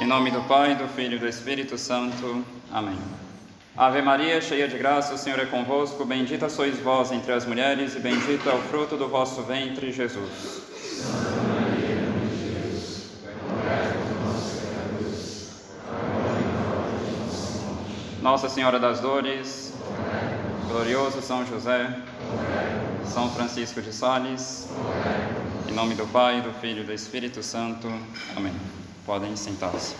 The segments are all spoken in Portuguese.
Em nome do Pai, do Filho e do Espírito Santo. Amém. Ave Maria, cheia de graça, o Senhor é convosco. Bendita sois vós entre as mulheres, e bendito é o fruto do vosso ventre, Jesus. Nossa Senhora das Dores, glorioso São José, São Francisco de Sales, em nome do Pai, do Filho e do Espírito Santo. Amém. Podem sentar-se.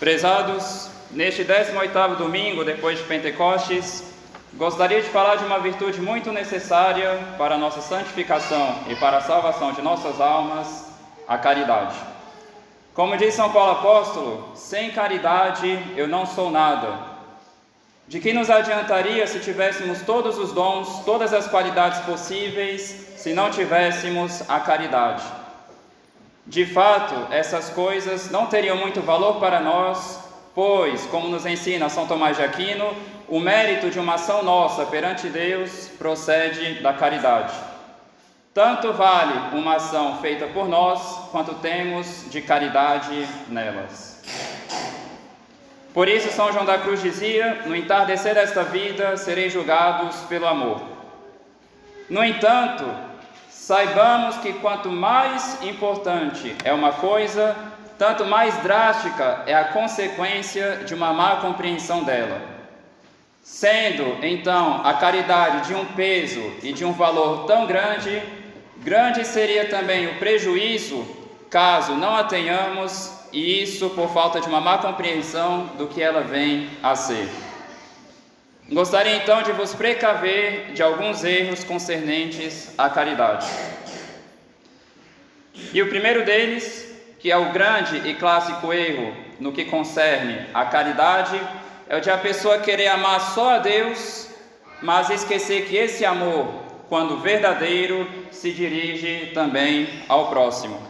Prezados, neste 18º domingo depois de Pentecostes, gostaria de falar de uma virtude muito necessária para a nossa santificação e para a salvação de nossas almas, a caridade. Como diz São Paulo apóstolo, sem caridade eu não sou nada. De que nos adiantaria se tivéssemos todos os dons, todas as qualidades possíveis, se não tivéssemos a caridade? De fato, essas coisas não teriam muito valor para nós, pois, como nos ensina São Tomás de Aquino, o mérito de uma ação nossa perante Deus procede da caridade. Tanto vale uma ação feita por nós, quanto temos de caridade nelas. Por isso, São João da Cruz dizia: No entardecer desta vida sereis julgados pelo amor. No entanto, saibamos que quanto mais importante é uma coisa, tanto mais drástica é a consequência de uma má compreensão dela. Sendo, então, a caridade de um peso e de um valor tão grande, grande seria também o prejuízo caso não a tenhamos, e isso por falta de uma má compreensão do que ela vem a ser. Gostaria então de vos precaver de alguns erros concernentes à caridade. E o primeiro deles, que é o grande e clássico erro no que concerne à caridade, é o de a pessoa querer amar só a Deus, mas esquecer que esse amor, quando verdadeiro, se dirige também ao próximo.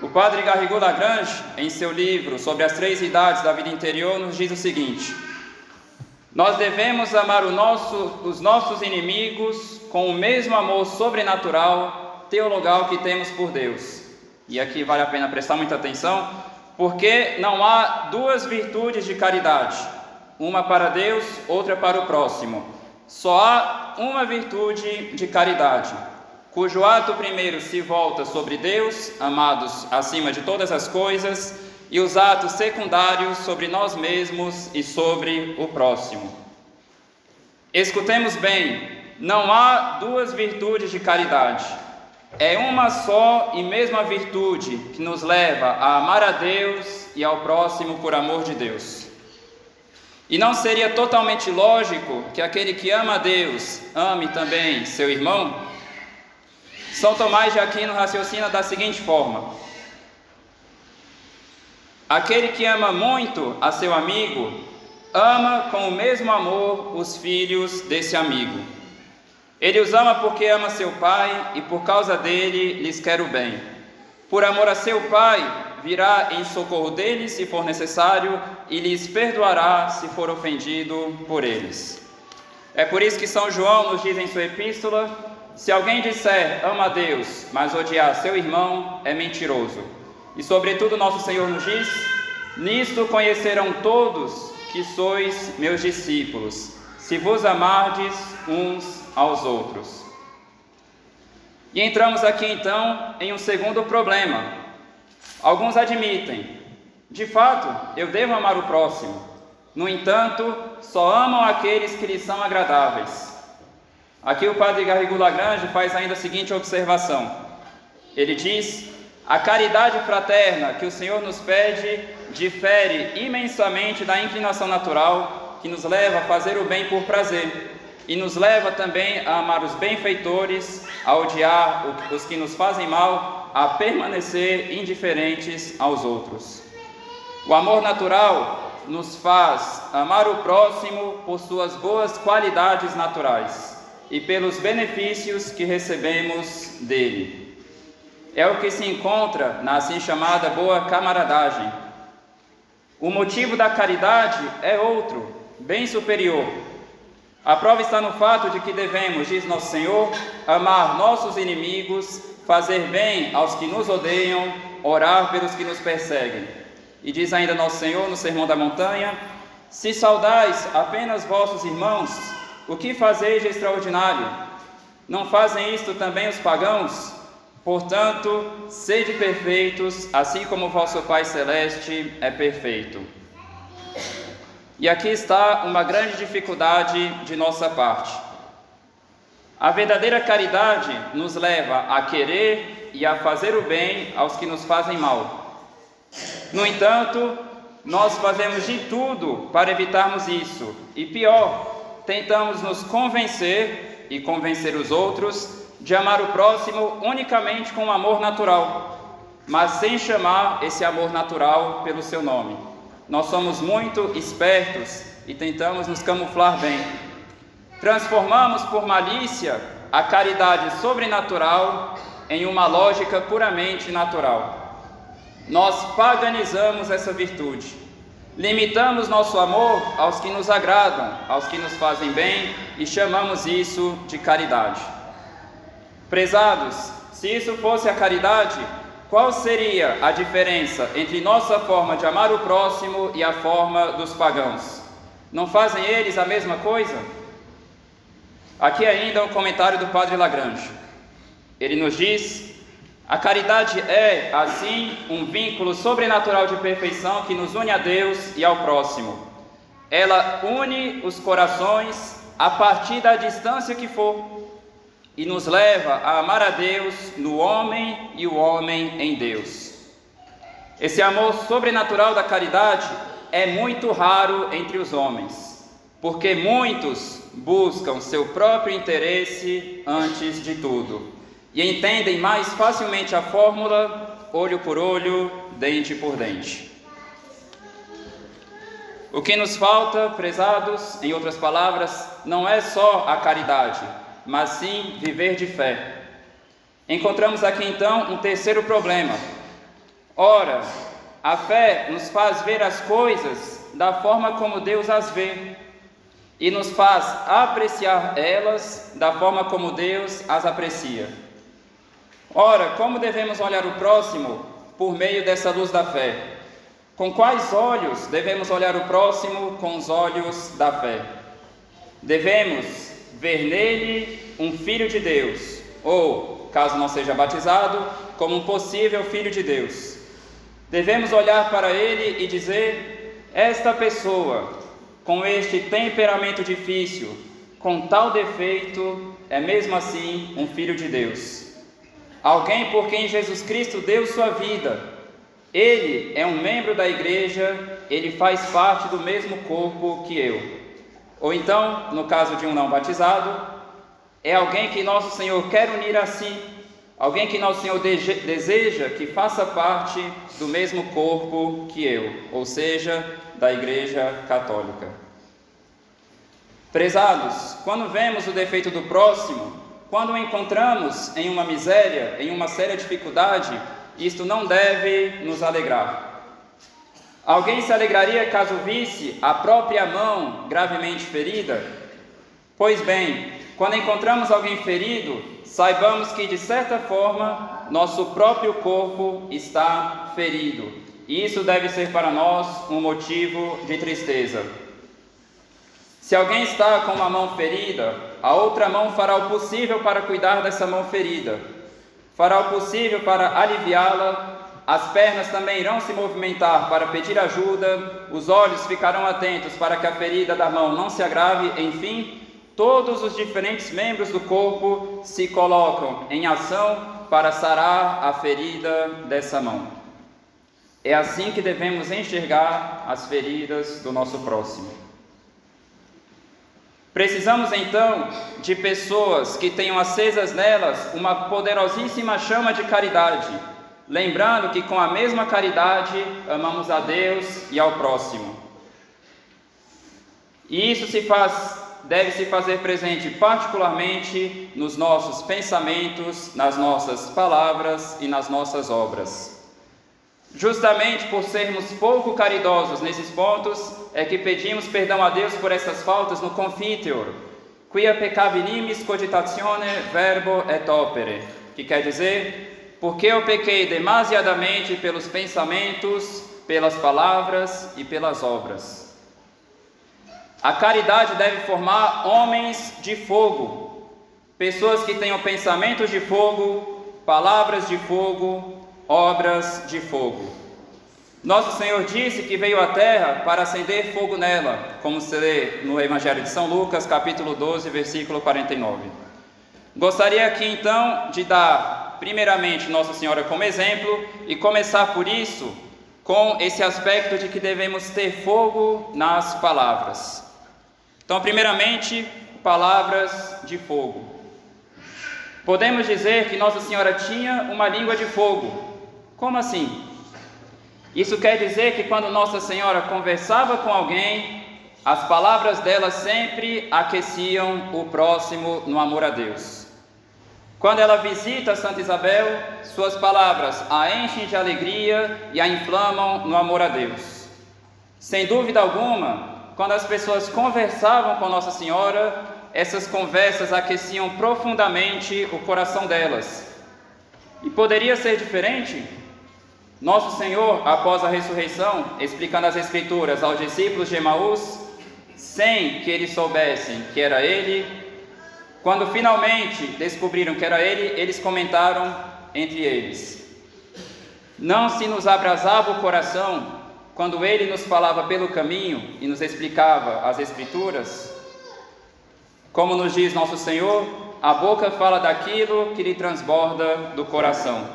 O padre Garrigou Lagrange, em seu livro sobre as três idades da vida interior, nos diz o seguinte: Nós devemos amar nosso, os nossos inimigos com o mesmo amor sobrenatural, teologal que temos por Deus. E aqui vale a pena prestar muita atenção, porque não há duas virtudes de caridade uma para Deus, outra para o próximo. Só há uma virtude de caridade, cujo ato primeiro se volta sobre Deus, amados acima de todas as coisas, e os atos secundários sobre nós mesmos e sobre o próximo. Escutemos bem, não há duas virtudes de caridade. É uma só e mesma virtude que nos leva a amar a Deus e ao próximo por amor de Deus. E não seria totalmente lógico que aquele que ama a Deus ame também seu irmão? São Tomás de Aquino raciocina da seguinte forma: Aquele que ama muito a seu amigo, ama com o mesmo amor os filhos desse amigo. Ele os ama porque ama seu pai e por causa dele lhes quer o bem. Por amor a seu pai, virá em socorro deles se for necessário e lhes perdoará se for ofendido por eles. É por isso que São João nos diz em sua epístola: se alguém disser ama a Deus, mas odiar seu irmão, é mentiroso. E sobretudo nosso Senhor nos diz: nisto conhecerão todos que sois meus discípulos, se vos amardes uns aos outros. E entramos aqui então em um segundo problema, Alguns admitem, de fato, eu devo amar o próximo. No entanto, só amam aqueles que lhes são agradáveis. Aqui o padre Garrigou Lagrange faz ainda a seguinte observação. Ele diz: a caridade fraterna que o Senhor nos pede difere imensamente da inclinação natural que nos leva a fazer o bem por prazer e nos leva também a amar os benfeitores, a odiar os que nos fazem mal a permanecer indiferentes aos outros. O amor natural nos faz amar o próximo por suas boas qualidades naturais e pelos benefícios que recebemos dele. É o que se encontra na assim chamada boa camaradagem. O motivo da caridade é outro, bem superior. A prova está no fato de que devemos, diz nosso Senhor, amar nossos inimigos, fazer bem aos que nos odeiam, orar pelos que nos perseguem. E diz ainda nosso Senhor no Sermão da Montanha: Se saudais apenas vossos irmãos, o que fazeis de extraordinário? Não fazem isto também os pagãos? Portanto, sede perfeitos, assim como vosso Pai Celeste é perfeito. E aqui está uma grande dificuldade de nossa parte. A verdadeira caridade nos leva a querer e a fazer o bem aos que nos fazem mal. No entanto, nós fazemos de tudo para evitarmos isso, e pior, tentamos nos convencer e convencer os outros de amar o próximo unicamente com amor natural, mas sem chamar esse amor natural pelo seu nome. Nós somos muito espertos e tentamos nos camuflar bem. Transformamos por malícia a caridade sobrenatural em uma lógica puramente natural. Nós paganizamos essa virtude. Limitamos nosso amor aos que nos agradam, aos que nos fazem bem e chamamos isso de caridade. Prezados, se isso fosse a caridade, qual seria a diferença entre nossa forma de amar o próximo e a forma dos pagãos? Não fazem eles a mesma coisa? Aqui ainda um comentário do Padre Lagrange. Ele nos diz: a caridade é, assim, um vínculo sobrenatural de perfeição que nos une a Deus e ao próximo. Ela une os corações a partir da distância que for e nos leva a amar a Deus no homem e o homem em Deus. Esse amor sobrenatural da caridade é muito raro entre os homens, porque muitos buscam seu próprio interesse antes de tudo e entendem mais facilmente a fórmula olho por olho, dente por dente. O que nos falta, prezados, em outras palavras, não é só a caridade, mas sim viver de fé. Encontramos aqui então um terceiro problema. Ora, a fé nos faz ver as coisas da forma como Deus as vê e nos faz apreciar elas da forma como Deus as aprecia. Ora, como devemos olhar o próximo por meio dessa luz da fé? Com quais olhos devemos olhar o próximo com os olhos da fé? Devemos ver nele um filho de Deus, ou, caso não seja batizado, como um possível filho de Deus. Devemos olhar para ele e dizer: esta pessoa, com este temperamento difícil, com tal defeito, é mesmo assim um filho de Deus. Alguém por quem Jesus Cristo deu sua vida. Ele é um membro da igreja, ele faz parte do mesmo corpo que eu. Ou então, no caso de um não batizado, é alguém que nosso Senhor quer unir a si, alguém que nosso Senhor deseja que faça parte do mesmo corpo que eu, ou seja, da Igreja Católica. Prezados, quando vemos o defeito do próximo, quando o encontramos em uma miséria, em uma séria dificuldade, isto não deve nos alegrar. Alguém se alegraria caso visse a própria mão gravemente ferida? Pois bem, quando encontramos alguém ferido, saibamos que de certa forma nosso próprio corpo está ferido. E isso deve ser para nós um motivo de tristeza. Se alguém está com uma mão ferida, a outra mão fará o possível para cuidar dessa mão ferida, fará o possível para aliviá-la as pernas também irão se movimentar para pedir ajuda, os olhos ficarão atentos para que a ferida da mão não se agrave, enfim, todos os diferentes membros do corpo se colocam em ação para sarar a ferida dessa mão. É assim que devemos enxergar as feridas do nosso próximo. Precisamos então de pessoas que tenham acesas nelas uma poderosíssima chama de caridade lembrando que com a mesma caridade amamos a Deus e ao próximo. E isso se faz, deve se fazer presente particularmente nos nossos pensamentos, nas nossas palavras e nas nossas obras. Justamente por sermos pouco caridosos nesses pontos, é que pedimos perdão a Deus por essas faltas no confiteor, quia peccavinimis cogitatione verbo et opere, que quer dizer, porque eu pequei demasiadamente pelos pensamentos, pelas palavras e pelas obras. A caridade deve formar homens de fogo, pessoas que tenham pensamentos de fogo, palavras de fogo, obras de fogo. Nosso Senhor disse que veio à terra para acender fogo nela, como se lê no Evangelho de São Lucas, capítulo 12, versículo 49. Gostaria aqui então de dar, primeiramente, Nossa Senhora como exemplo e começar por isso com esse aspecto de que devemos ter fogo nas palavras. Então, primeiramente, palavras de fogo. Podemos dizer que Nossa Senhora tinha uma língua de fogo. Como assim? Isso quer dizer que quando Nossa Senhora conversava com alguém, as palavras dela sempre aqueciam o próximo no amor a Deus. Quando ela visita Santa Isabel, suas palavras a enchem de alegria e a inflamam no amor a Deus. Sem dúvida alguma, quando as pessoas conversavam com Nossa Senhora, essas conversas aqueciam profundamente o coração delas. E poderia ser diferente? Nosso Senhor, após a ressurreição, explicando as Escrituras aos discípulos de Emaús, sem que eles soubessem que era Ele, quando finalmente descobriram que era Ele, eles comentaram entre eles: Não se nos abrasava o coração quando ele nos falava pelo caminho e nos explicava as Escrituras, como nos diz nosso Senhor, a boca fala daquilo que lhe transborda do coração.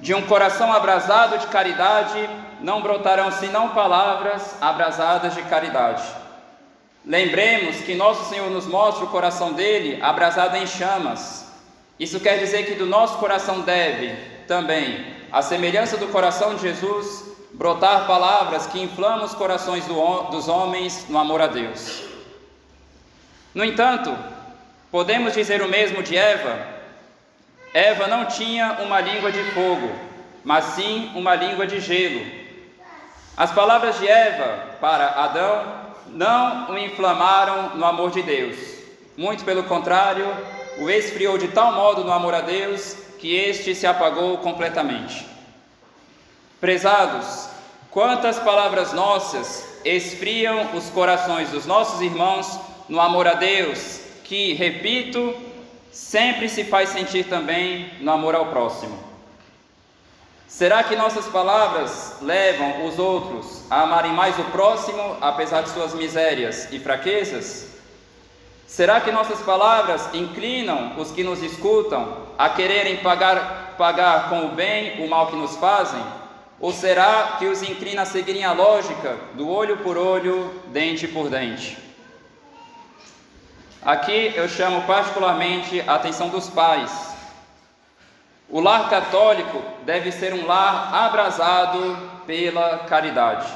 De um coração abrasado de caridade não brotarão senão palavras abrasadas de caridade. Lembremos que nosso Senhor nos mostra o coração dele abrasado em chamas. Isso quer dizer que do nosso coração deve também, a semelhança do coração de Jesus, brotar palavras que inflamam os corações do, dos homens no amor a Deus. No entanto, podemos dizer o mesmo de Eva. Eva não tinha uma língua de fogo, mas sim uma língua de gelo. As palavras de Eva para Adão não o inflamaram no amor de Deus. Muito pelo contrário, o esfriou de tal modo no amor a Deus que este se apagou completamente. Prezados, quantas palavras nossas esfriam os corações dos nossos irmãos no amor a Deus, que, repito, sempre se faz sentir também no amor ao próximo. Será que nossas palavras levam os outros a amarem mais o próximo, apesar de suas misérias e fraquezas? Será que nossas palavras inclinam os que nos escutam a quererem pagar, pagar com o bem o mal que nos fazem? Ou será que os inclina a seguirem a lógica do olho por olho, dente por dente? Aqui eu chamo particularmente a atenção dos pais. O lar católico deve ser um lar abrasado pela caridade.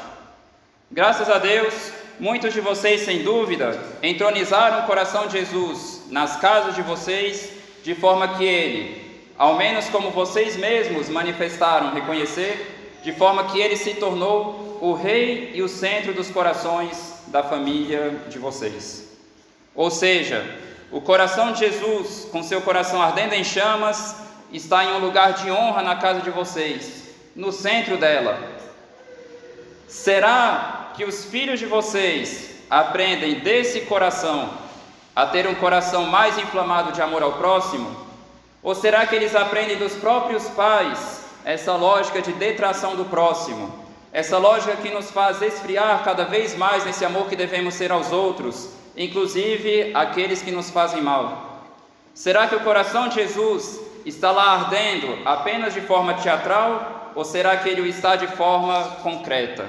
Graças a Deus, muitos de vocês, sem dúvida, entronizaram o coração de Jesus nas casas de vocês, de forma que ele, ao menos como vocês mesmos manifestaram reconhecer, de forma que ele se tornou o rei e o centro dos corações da família de vocês. Ou seja, o coração de Jesus, com seu coração ardendo em chamas, está em um lugar de honra na casa de vocês, no centro dela. Será que os filhos de vocês aprendem desse coração a ter um coração mais inflamado de amor ao próximo? Ou será que eles aprendem dos próprios pais essa lógica de detração do próximo, essa lógica que nos faz esfriar cada vez mais nesse amor que devemos ter aos outros, inclusive aqueles que nos fazem mal. Será que o coração de Jesus está lá ardendo apenas de forma teatral ou será que ele está de forma concreta?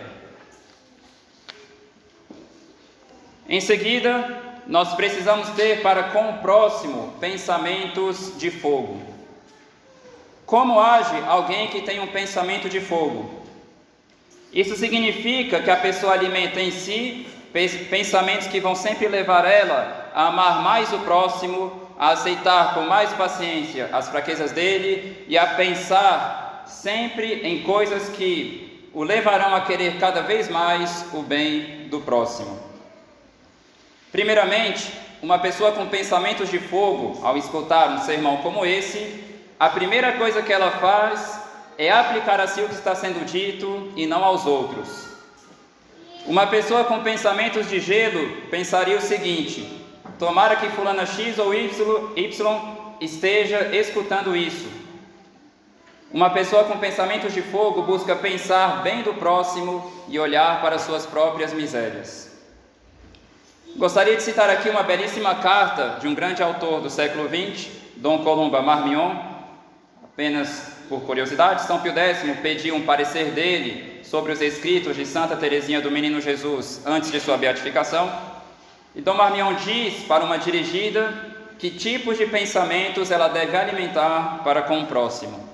Em seguida, nós precisamos ter para com o próximo pensamentos de fogo. Como age alguém que tem um pensamento de fogo? Isso significa que a pessoa alimenta em si pensamentos que vão sempre levar ela a amar mais o próximo, a aceitar com mais paciência as fraquezas dele e a pensar sempre em coisas que o levarão a querer cada vez mais o bem do próximo. Primeiramente, uma pessoa com pensamentos de fogo, ao escutar um sermão como esse, a primeira coisa que ela faz é aplicar a si o que está sendo dito e não aos outros. Uma pessoa com pensamentos de gelo pensaria o seguinte: tomara que fulana X ou y, esteja escutando isso. Uma pessoa com pensamentos de fogo busca pensar bem do próximo e olhar para suas próprias misérias. Gostaria de citar aqui uma belíssima carta de um grande autor do século XX, Dom Columba Marmion. Apenas por curiosidade, São Pio X pediu um parecer dele sobre os escritos de Santa Teresinha do Menino Jesus antes de sua beatificação. E Dom Marmion diz para uma dirigida que tipos de pensamentos ela deve alimentar para com o próximo.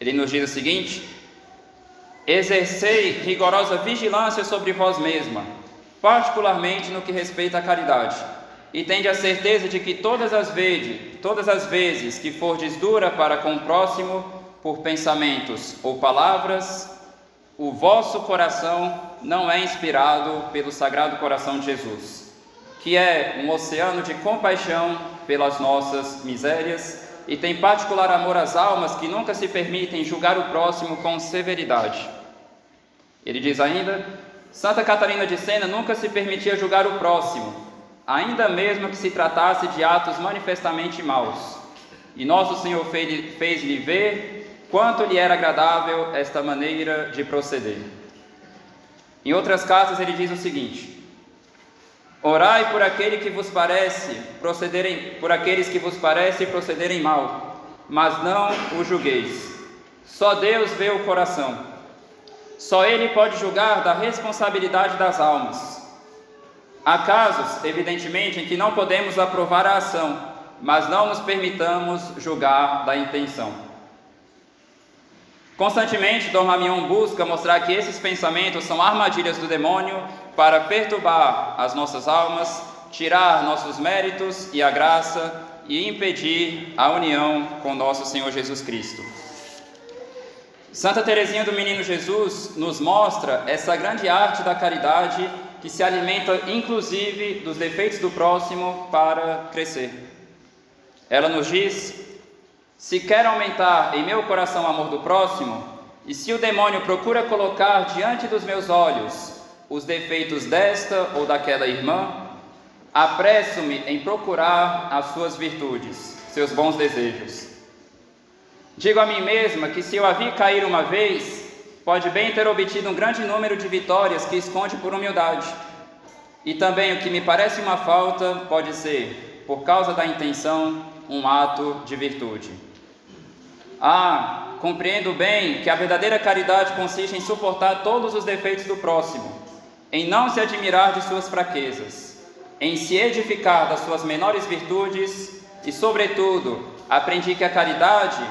Ele nos diz o seguinte: Exercei rigorosa vigilância sobre vós mesma, particularmente no que respeita à caridade, e tende a certeza de que todas as vezes, todas as vezes que fordes dura para com o próximo por pensamentos ou palavras, o vosso coração não é inspirado pelo Sagrado Coração de Jesus, que é um oceano de compaixão pelas nossas misérias e tem particular amor às almas que nunca se permitem julgar o próximo com severidade. Ele diz ainda: Santa Catarina de Sena nunca se permitia julgar o próximo, ainda mesmo que se tratasse de atos manifestamente maus. E nosso Senhor fez-lhe ver quanto lhe era agradável esta maneira de proceder. Em outras cartas ele diz o seguinte: Orai por aquele que vos parece procederem, por aqueles que vos parece procederem mal, mas não o julgueis. Só Deus vê o coração. Só Ele pode julgar da responsabilidade das almas. Há casos, evidentemente, em que não podemos aprovar a ação, mas não nos permitamos julgar da intenção. Constantemente, Dom Ramion busca mostrar que esses pensamentos são armadilhas do demônio para perturbar as nossas almas, tirar nossos méritos e a graça e impedir a união com nosso Senhor Jesus Cristo. Santa Teresinha do Menino Jesus nos mostra essa grande arte da caridade que se alimenta inclusive dos defeitos do próximo para crescer. Ela nos diz se quer aumentar em meu coração o amor do próximo, e se o demônio procura colocar diante dos meus olhos os defeitos desta ou daquela irmã, apresso-me em procurar as suas virtudes, seus bons desejos. Digo a mim mesma que se eu a vi cair uma vez, pode bem ter obtido um grande número de vitórias que esconde por humildade. E também o que me parece uma falta pode ser, por causa da intenção, um ato de virtude. Ah, compreendo bem que a verdadeira caridade consiste em suportar todos os defeitos do próximo, em não se admirar de suas fraquezas, em se edificar das suas menores virtudes e, sobretudo, aprendi que a caridade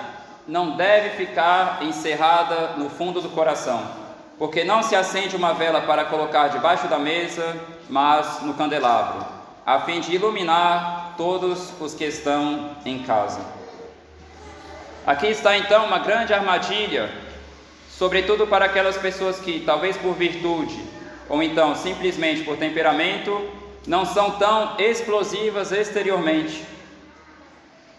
não deve ficar encerrada no fundo do coração, porque não se acende uma vela para colocar debaixo da mesa, mas no candelabro, a fim de iluminar todos os que estão em casa. Aqui está então uma grande armadilha, sobretudo para aquelas pessoas que, talvez por virtude, ou então simplesmente por temperamento, não são tão explosivas exteriormente.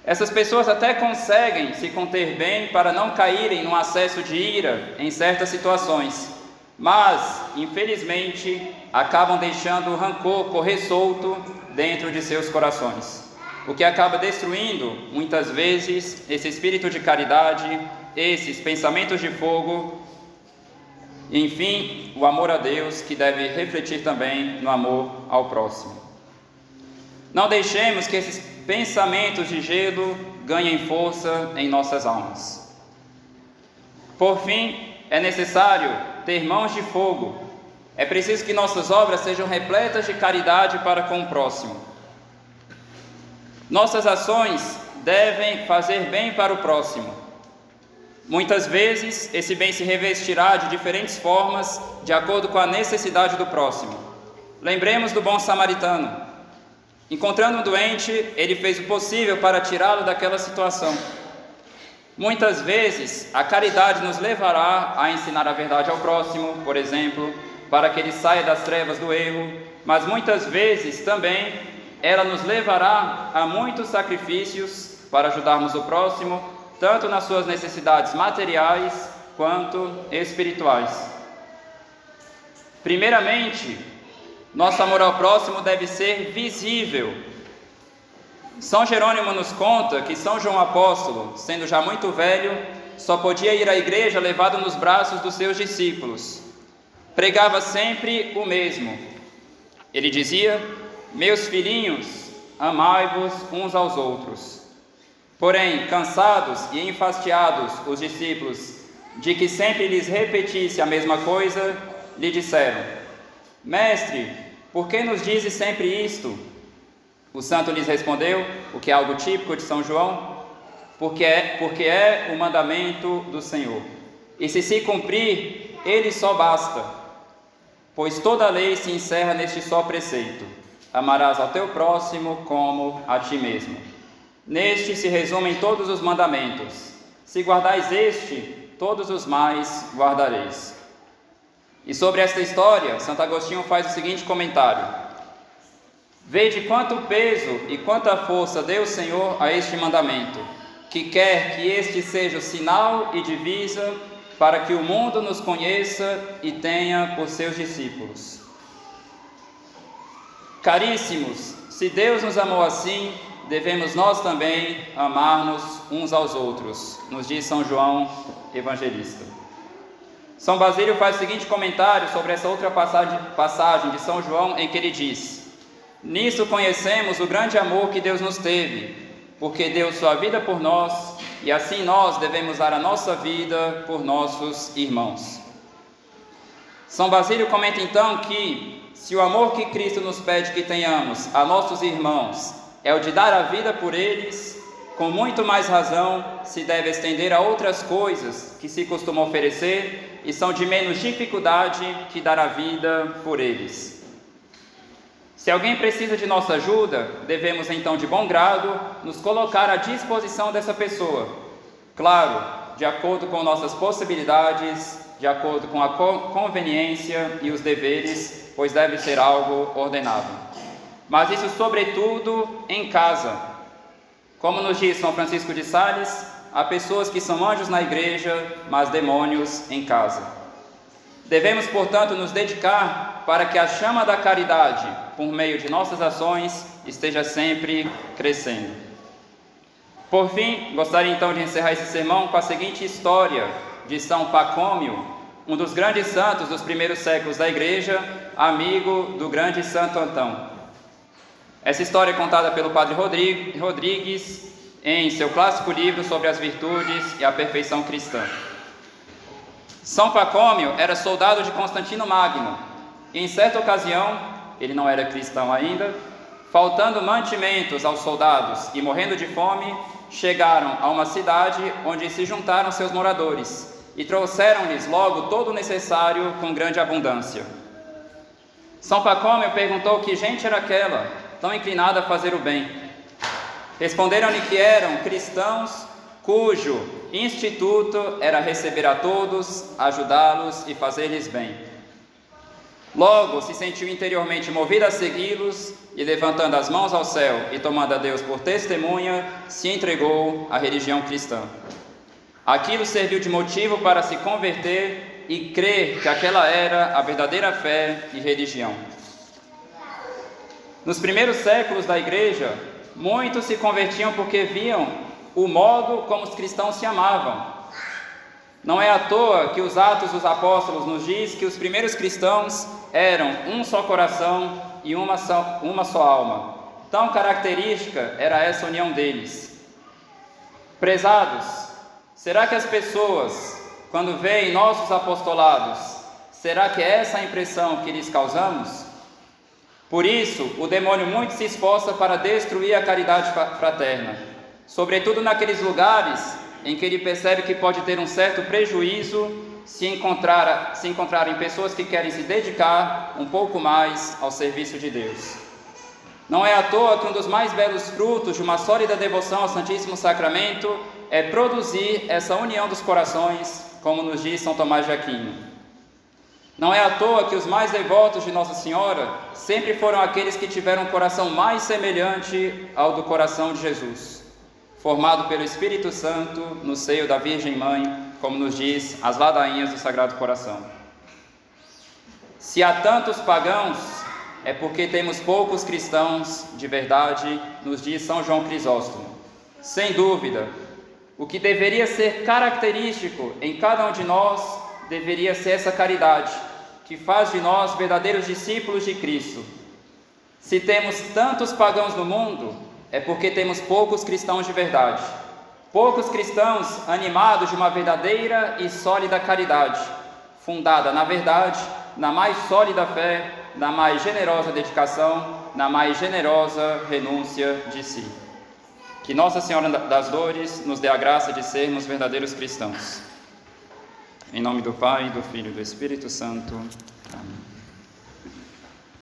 Essas pessoas até conseguem se conter bem para não caírem num acesso de ira em certas situações, mas, infelizmente, acabam deixando o rancor correr solto dentro de seus corações o que acaba destruindo, muitas vezes, esse espírito de caridade, esses pensamentos de fogo, e, enfim, o amor a Deus, que deve refletir também no amor ao próximo. Não deixemos que esses pensamentos de gelo ganhem força em nossas almas. Por fim, é necessário ter mãos de fogo. É preciso que nossas obras sejam repletas de caridade para com o próximo nossas ações devem fazer bem para o próximo. Muitas vezes, esse bem se revestirá de diferentes formas, de acordo com a necessidade do próximo. Lembremos do bom samaritano. Encontrando um doente, ele fez o possível para tirá-lo daquela situação. Muitas vezes, a caridade nos levará a ensinar a verdade ao próximo, por exemplo, para que ele saia das trevas do erro, mas muitas vezes também ela nos levará a muitos sacrifícios para ajudarmos o próximo, tanto nas suas necessidades materiais quanto espirituais. Primeiramente, nosso amor ao próximo deve ser visível. São Jerônimo nos conta que São João Apóstolo, sendo já muito velho, só podia ir à igreja levado nos braços dos seus discípulos. Pregava sempre o mesmo. Ele dizia: Meus filhinhos, amai-vos uns aos outros. Porém, cansados e enfastiados, os discípulos, de que sempre lhes repetisse a mesma coisa, lhe disseram: Mestre, por que nos dizes sempre isto? O santo lhes respondeu, o que é algo típico de São João, porque é, porque é o mandamento do Senhor. E se se cumprir, ele só basta, pois toda a lei se encerra neste só preceito: amarás ao teu próximo como a ti mesmo. Neste se resumem todos os mandamentos. Se guardais este, todos os mais guardareis. E sobre esta história, Santo Agostinho faz o seguinte comentário: Vede quanto peso e quanta força deu o Senhor a este mandamento, que quer que este seja o sinal e divisa para que o mundo nos conheça e tenha por seus discípulos. Caríssimos, se Deus nos amou assim, devemos nós também amar-nos uns aos outros, nos diz São João Evangelista. São Basílio faz o seguinte comentário sobre essa outra passagem, de São João, em que ele diz: Nisso conhecemos o grande amor que Deus nos teve, porque deu sua vida por nós, e assim nós devemos dar a nossa vida por nossos irmãos. São Basílio comenta então que, se o amor que Cristo nos pede que tenhamos a nossos irmãos é o de dar a vida por eles, com muito mais razão se deve estender a outras coisas que se costuma oferecer e são de menos dificuldade que dar a vida por eles. Se alguém precisa de nossa ajuda, devemos então, de bom grado, nos colocar à disposição dessa pessoa. Claro, de acordo com nossas possibilidades, de acordo com a conveniência e os deveres, pois deve ser algo ordenado mas isso sobretudo em casa. Como nos diz São Francisco de Sales, há pessoas que são anjos na igreja, mas demônios em casa. Devemos, portanto, nos dedicar para que a chama da caridade, por meio de nossas ações, esteja sempre crescendo. Por fim, gostaria então de encerrar esse sermão com a seguinte história de São Pacômio, um dos grandes santos dos primeiros séculos da Igreja, amigo do grande Santo Antão. Essa história é contada pelo padre Rodrigues em seu clássico livro sobre as virtudes e a perfeição cristã. São Pacômio era soldado de Constantino Magno e, em certa ocasião, ele não era cristão ainda, faltando mantimentos aos soldados e morrendo de fome, chegaram a uma cidade onde se juntaram seus moradores e trouxeram-lhes logo todo o necessário com grande abundância. São Pacômio perguntou que gente era aquela tão inclinada a fazer o bem. Responderam-lhe que eram cristãos cujo instituto era receber a todos, ajudá-los e fazer-lhes bem. Logo se sentiu interiormente movido a segui-los e, levantando as mãos ao céu e tomando a Deus por testemunha, se entregou à religião cristã. Aquilo serviu de motivo para se converter e crer que aquela era a verdadeira fé e religião. Nos primeiros séculos da igreja, muitos se convertiam porque viam o modo como os cristãos se amavam. Não é à toa que os Atos dos Apóstolos nos diz que os primeiros cristãos eram um só coração e uma só, uma só alma. Tão característica era essa união deles. Prezados, será que as pessoas, quando veem nossos apostolados, será que é essa a impressão que lhes causamos? Por isso, o demônio muito se esforça para destruir a caridade fraterna, sobretudo naqueles lugares em que ele percebe que pode ter um certo prejuízo se encontrar, se encontrarem pessoas que querem se dedicar um pouco mais ao serviço de Deus. Não é à toa que um dos mais belos frutos de uma sólida devoção ao Santíssimo Sacramento é produzir essa união dos corações, como nos diz São Tomás de Aquino. Não é à toa que os mais devotos de Nossa Senhora sempre foram aqueles que tiveram um coração mais semelhante ao do coração de Jesus, formado pelo Espírito Santo no seio da Virgem Mãe, como nos diz as ladainhas do Sagrado Coração. Se há tantos pagãos, é porque temos poucos cristãos de verdade, nos diz São João Crisóstomo. Sem dúvida, o que deveria ser característico em cada um de nós deveria ser essa caridade, que faz de nós verdadeiros discípulos de Cristo. Se temos tantos pagãos no mundo, é porque temos poucos cristãos de verdade. Poucos cristãos animados de uma verdadeira e sólida caridade, fundada na verdade, na mais sólida fé, na mais generosa dedicação, na mais generosa renúncia de si. Que Nossa Senhora das Dores nos dê a graça de sermos verdadeiros cristãos. Em nome do Pai, do Filho e do Espírito Santo. Amém.